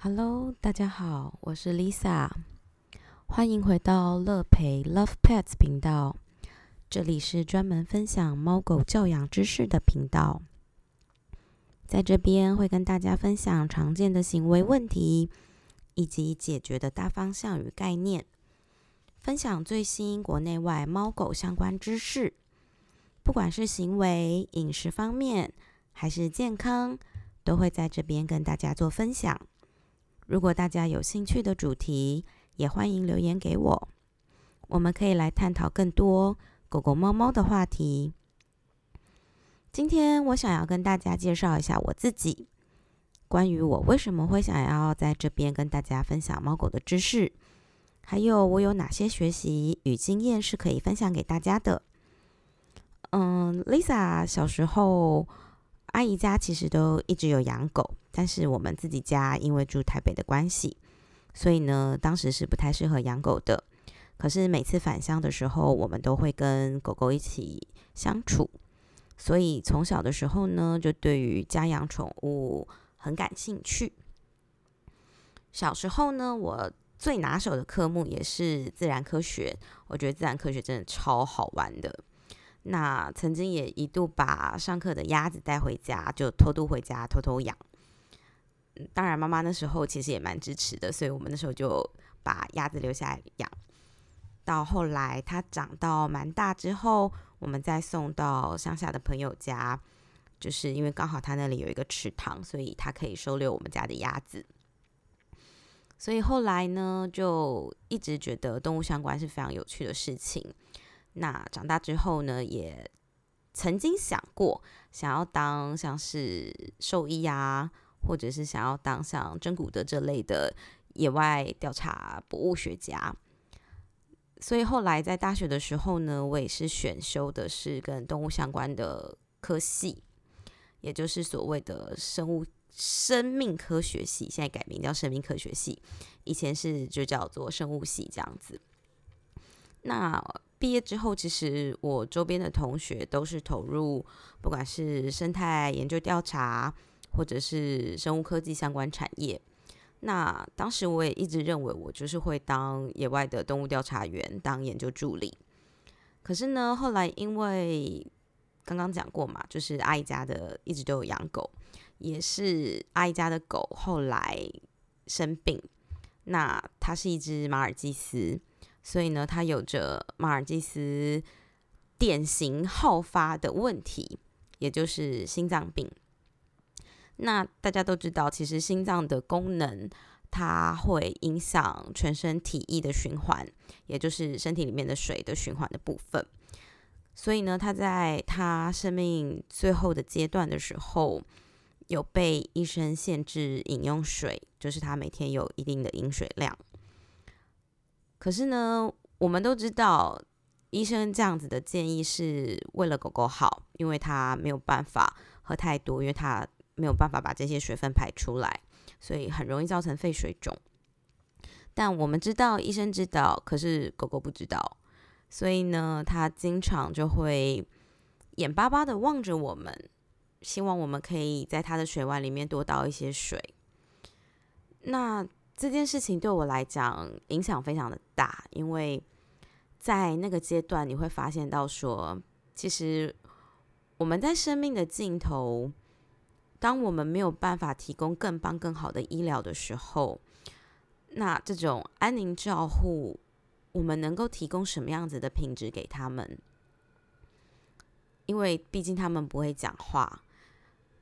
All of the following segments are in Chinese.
Hello，大家好，我是 Lisa，欢迎回到乐培 Love Pets 频道。这里是专门分享猫狗教养知识的频道，在这边会跟大家分享常见的行为问题以及解决的大方向与概念，分享最新国内外猫狗相关知识，不管是行为、饮食方面还是健康，都会在这边跟大家做分享。如果大家有兴趣的主题，也欢迎留言给我，我们可以来探讨更多狗狗、猫猫的话题。今天我想要跟大家介绍一下我自己，关于我为什么会想要在这边跟大家分享猫狗的知识，还有我有哪些学习与经验是可以分享给大家的。嗯，Lisa 小时候。阿姨家其实都一直有养狗，但是我们自己家因为住台北的关系，所以呢，当时是不太适合养狗的。可是每次返乡的时候，我们都会跟狗狗一起相处，所以从小的时候呢，就对于家养宠物很感兴趣。小时候呢，我最拿手的科目也是自然科学，我觉得自然科学真的超好玩的。那曾经也一度把上课的鸭子带回家，就偷渡回家偷偷养。当然妈妈那时候其实也蛮支持的，所以我们那时候就把鸭子留下来养。到后来它长到蛮大之后，我们再送到乡下的朋友家，就是因为刚好他那里有一个池塘，所以他可以收留我们家的鸭子。所以后来呢，就一直觉得动物相关是非常有趣的事情。那长大之后呢，也曾经想过想要当像是兽医啊，或者是想要当像真古德这类的野外调查博物学家。所以后来在大学的时候呢，我也是选修的是跟动物相关的科系，也就是所谓的生物生命科学系，现在改名叫生命科学系，以前是就叫做生物系这样子。那毕业之后，其实我周边的同学都是投入，不管是生态研究调查，或者是生物科技相关产业。那当时我也一直认为，我就是会当野外的动物调查员，当研究助理。可是呢，后来因为刚刚讲过嘛，就是阿姨家的一直都有养狗，也是阿姨家的狗后来生病，那它是一只马尔济斯。所以呢，他有着马尔济斯典型好发的问题，也就是心脏病。那大家都知道，其实心脏的功能它会影响全身体液的循环，也就是身体里面的水的循环的部分。所以呢，他在他生命最后的阶段的时候，有被医生限制饮用水，就是他每天有一定的饮水量。可是呢，我们都知道，医生这样子的建议是为了狗狗好，因为它没有办法喝太多，因为它没有办法把这些水分排出来，所以很容易造成肺水肿。但我们知道，医生知道，可是狗狗不知道，所以呢，它经常就会眼巴巴的望着我们，希望我们可以在它的水碗里面多倒一些水。那。这件事情对我来讲影响非常的大，因为在那个阶段，你会发现到说，其实我们在生命的尽头，当我们没有办法提供更棒、更好的医疗的时候，那这种安宁照护，我们能够提供什么样子的品质给他们？因为毕竟他们不会讲话，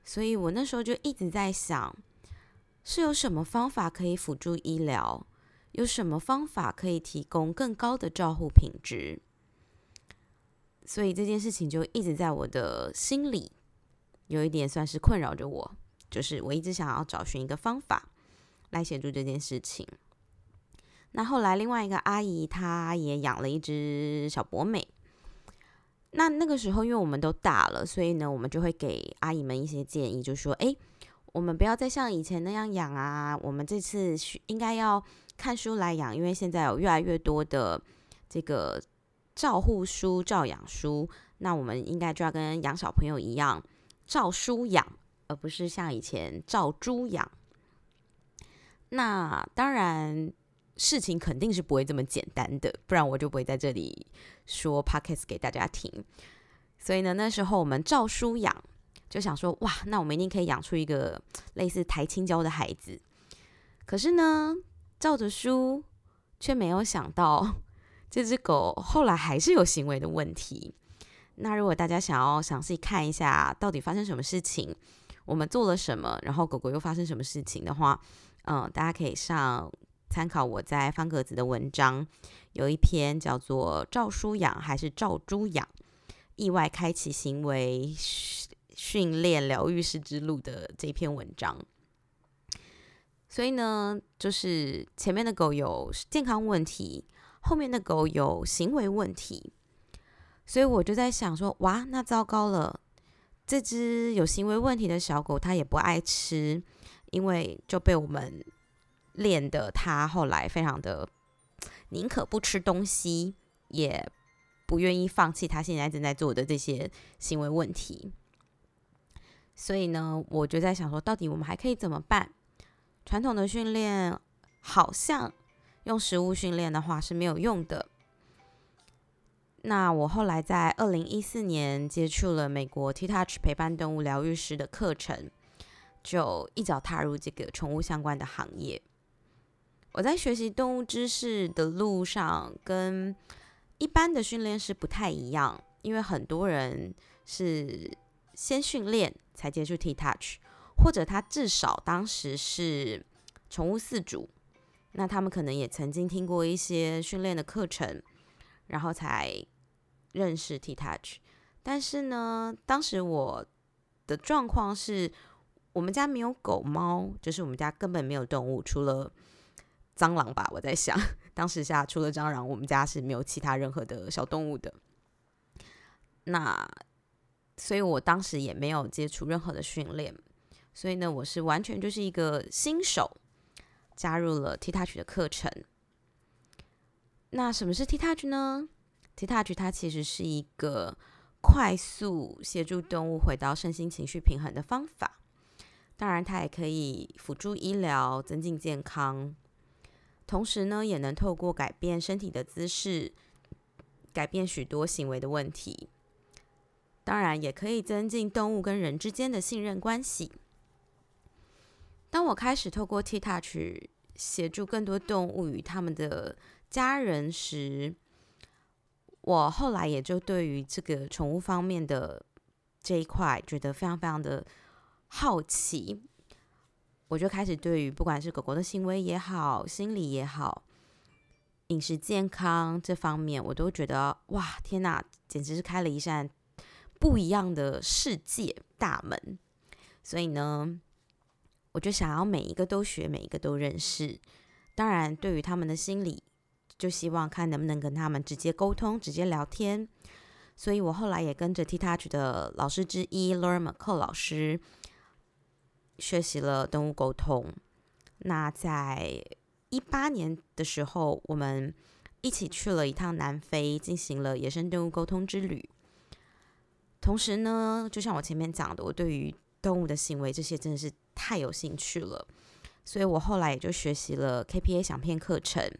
所以我那时候就一直在想。是有什么方法可以辅助医疗？有什么方法可以提供更高的照护品质？所以这件事情就一直在我的心里，有一点算是困扰着我。就是我一直想要找寻一个方法来协助这件事情。那后来另外一个阿姨，她也养了一只小博美。那那个时候，因为我们都大了，所以呢，我们就会给阿姨们一些建议，就说：“哎。”我们不要再像以前那样养啊！我们这次应该要看书来养，因为现在有越来越多的这个照护书、照养书，那我们应该就要跟养小朋友一样，照书养，而不是像以前照猪养。那当然，事情肯定是不会这么简单的，不然我就不会在这里说 podcast 给大家听。所以呢，那时候我们照书养，就想说，哇，那我们一定可以养出一个类似台青椒的孩子。可是呢，照着书，却没有想到这只狗后来还是有行为的问题。那如果大家想要详细看一下到底发生什么事情，我们做了什么，然后狗狗又发生什么事情的话，嗯，大家可以上参考我在方格子的文章，有一篇叫做《照书养还是照猪养》，意外开启行为训练疗愈师之路的这篇文章。所以呢，就是前面的狗有健康问题，后面的狗有行为问题。所以我就在想说，哇，那糟糕了，这只有行为问题的小狗，它也不爱吃，因为就被我们练的，它后来非常的宁可不吃东西，也不愿意放弃它现在正在做的这些行为问题。所以呢，我就在想说，到底我们还可以怎么办？传统的训练好像用食物训练的话是没有用的。那我后来在二零一四年接触了美国 T Touch 陪伴动物疗愈师的课程，就一脚踏入这个宠物相关的行业。我在学习动物知识的路上，跟一般的训练师不太一样，因为很多人是先训练才接触 T Touch，或者他至少当时是宠物饲主，那他们可能也曾经听过一些训练的课程，然后才。认识 T Touch，但是呢，当时我的状况是我们家没有狗猫，就是我们家根本没有动物，除了蟑螂吧。我在想，当时下除了蟑螂，我们家是没有其他任何的小动物的。那所以，我当时也没有接触任何的训练，所以呢，我是完全就是一个新手，加入了 T Touch 的课程。那什么是 T Touch 呢？T Touch 它其实是一个快速协助动物回到身心情绪平衡的方法，当然它也可以辅助医疗增进健康，同时呢也能透过改变身体的姿势，改变许多行为的问题，当然也可以增进动物跟人之间的信任关系。当我开始透过 T Touch 协助更多动物与他们的家人时，我后来也就对于这个宠物方面的这一块，觉得非常非常的好奇。我就开始对于不管是狗狗的行为也好，心理也好，饮食健康这方面，我都觉得哇，天哪，简直是开了一扇不一样的世界大门。所以呢，我就想要每一个都学，每一个都认识。当然，对于他们的心理。就希望看能不能跟他们直接沟通、直接聊天，所以我后来也跟着 T Touch 的老师之一 Laura McCall 老师学习了动物沟通。那在一八年的时候，我们一起去了一趟南非，进行了野生动物沟通之旅。同时呢，就像我前面讲的，我对于动物的行为这些真的是太有兴趣了，所以我后来也就学习了 KPA 响片课程。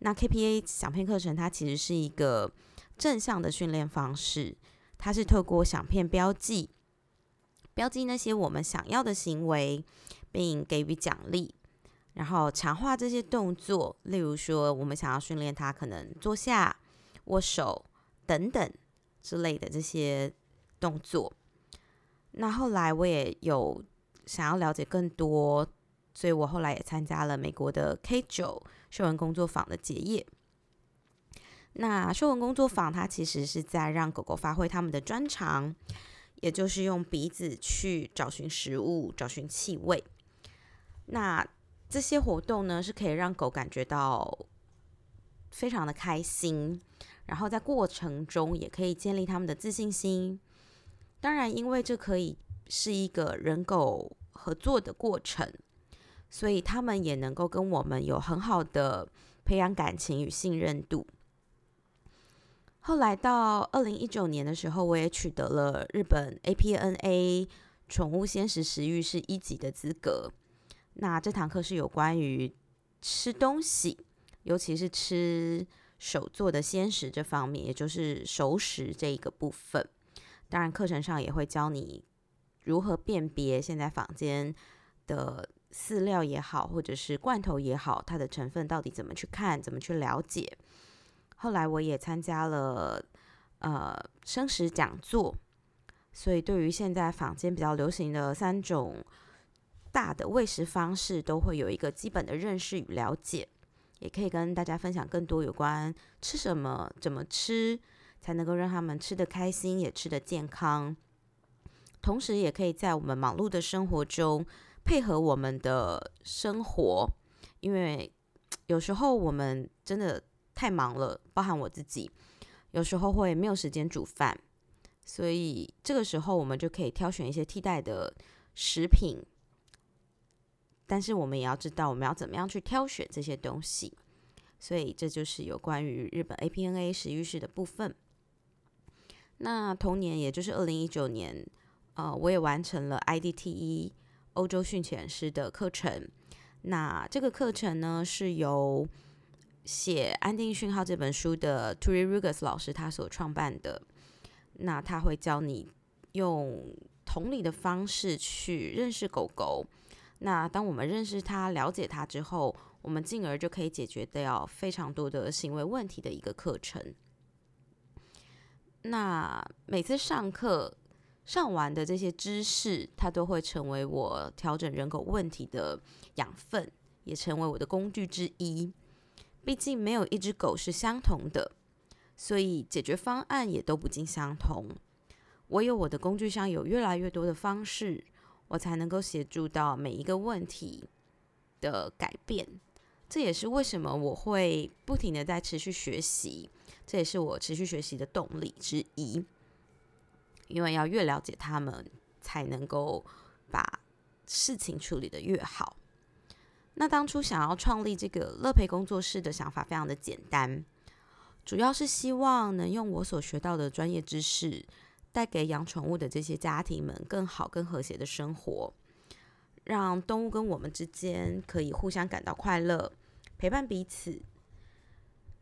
那 KPA 响片课程，它其实是一个正向的训练方式，它是透过响片标记，标记那些我们想要的行为，并给予奖励，然后强化这些动作。例如说，我们想要训练它可能坐下、握手等等之类的这些动作。那后来我也有想要了解更多，所以我后来也参加了美国的 K 九。秀文工作坊的结业。那秀文工作坊，它其实是在让狗狗发挥它们的专长，也就是用鼻子去找寻食物、找寻气味。那这些活动呢，是可以让狗感觉到非常的开心，然后在过程中也可以建立他们的自信心。当然，因为这可以是一个人狗合作的过程。所以他们也能够跟我们有很好的培养感情与信任度。后来到二零一九年的时候，我也取得了日本 APNA 宠物鲜食食欲是一级的资格。那这堂课是有关于吃东西，尤其是吃手做的鲜食这方面，也就是熟食这一个部分。当然，课程上也会教你如何辨别现在坊间的饲料也好，或者是罐头也好，它的成分到底怎么去看，怎么去了解。后来我也参加了呃生食讲座，所以对于现在坊间比较流行的三种大的喂食方式，都会有一个基本的认识与了解，也可以跟大家分享更多有关吃什么、怎么吃。才能够让他们吃得开心，也吃得健康，同时也可以在我们忙碌的生活中配合我们的生活，因为有时候我们真的太忙了，包含我自己，有时候会没有时间煮饭，所以这个时候我们就可以挑选一些替代的食品，但是我们也要知道我们要怎么样去挑选这些东西，所以这就是有关于日本 APNA 食欲式的部分。那同年，也就是二零一九年，呃，我也完成了 IDTE 欧洲训犬师的课程。那这个课程呢，是由写《安定讯号》这本书的 Turi Rugas 老师他所创办的。那他会教你用同理的方式去认识狗狗。那当我们认识它、了解它之后，我们进而就可以解决掉非常多的行为问题的一个课程。那每次上课上完的这些知识，它都会成为我调整人口问题的养分，也成为我的工具之一。毕竟没有一只狗是相同的，所以解决方案也都不尽相同。我有我的工具箱，有越来越多的方式，我才能够协助到每一个问题的改变。这也是为什么我会不停的在持续学习。这也是我持续学习的动力之一，因为要越了解他们，才能够把事情处理的越好。那当初想要创立这个乐培工作室的想法非常的简单，主要是希望能用我所学到的专业知识，带给养宠物的这些家庭们更好、更和谐的生活，让动物跟我们之间可以互相感到快乐，陪伴彼此。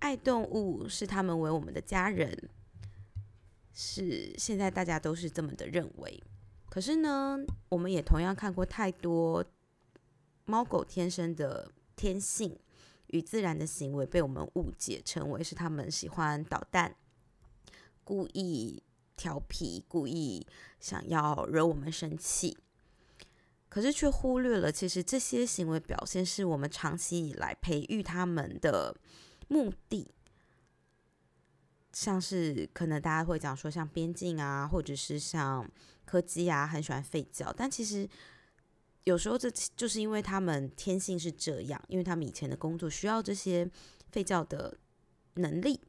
爱动物是他们为我们的家人，是现在大家都是这么的认为。可是呢，我们也同样看过太多猫狗天生的天性与自然的行为被我们误解成为是他们喜欢捣蛋、故意调皮、故意想要惹我们生气。可是却忽略了，其实这些行为表现是我们长期以来培育他们的。目的，像是可能大家会讲说，像边境啊，或者是像柯基啊，很喜欢吠叫。但其实有时候这就是因为他们天性是这样，因为他们以前的工作需要这些吠叫的能力。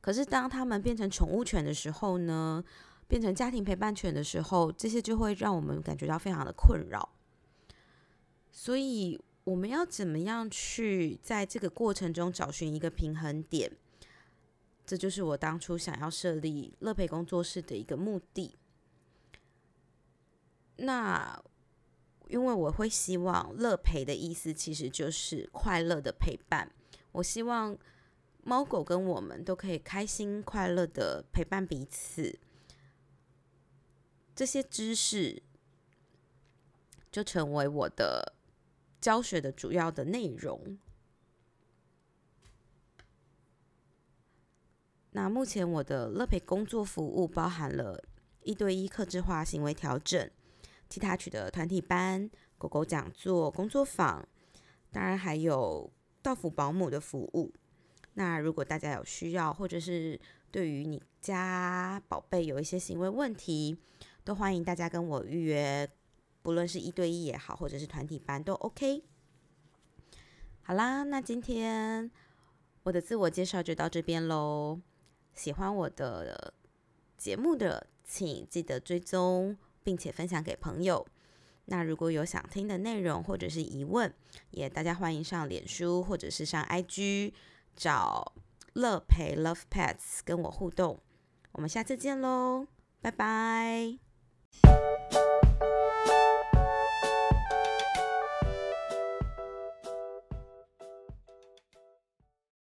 可是当他们变成宠物犬的时候呢，变成家庭陪伴犬的时候，这些就会让我们感觉到非常的困扰。所以。我们要怎么样去在这个过程中找寻一个平衡点？这就是我当初想要设立乐培工作室的一个目的。那因为我会希望乐培的意思其实就是快乐的陪伴。我希望猫狗跟我们都可以开心快乐的陪伴彼此。这些知识就成为我的。教学的主要的内容。那目前我的乐培工作服务包含了一对一客制化行为调整、T Touch 的团体班、狗狗讲座、工作坊，当然还有到府保姆的服务。那如果大家有需要，或者是对于你家宝贝有一些行为问题，都欢迎大家跟我预约。不论是一对一也好，或者是团体班都 OK。好啦，那今天我的自我介绍就到这边喽。喜欢我的节目的，请记得追踪并且分享给朋友。那如果有想听的内容或者是疑问，也大家欢迎上脸书或者是上 IG 找乐培 Love Pets 跟我互动。我们下次见喽，拜拜。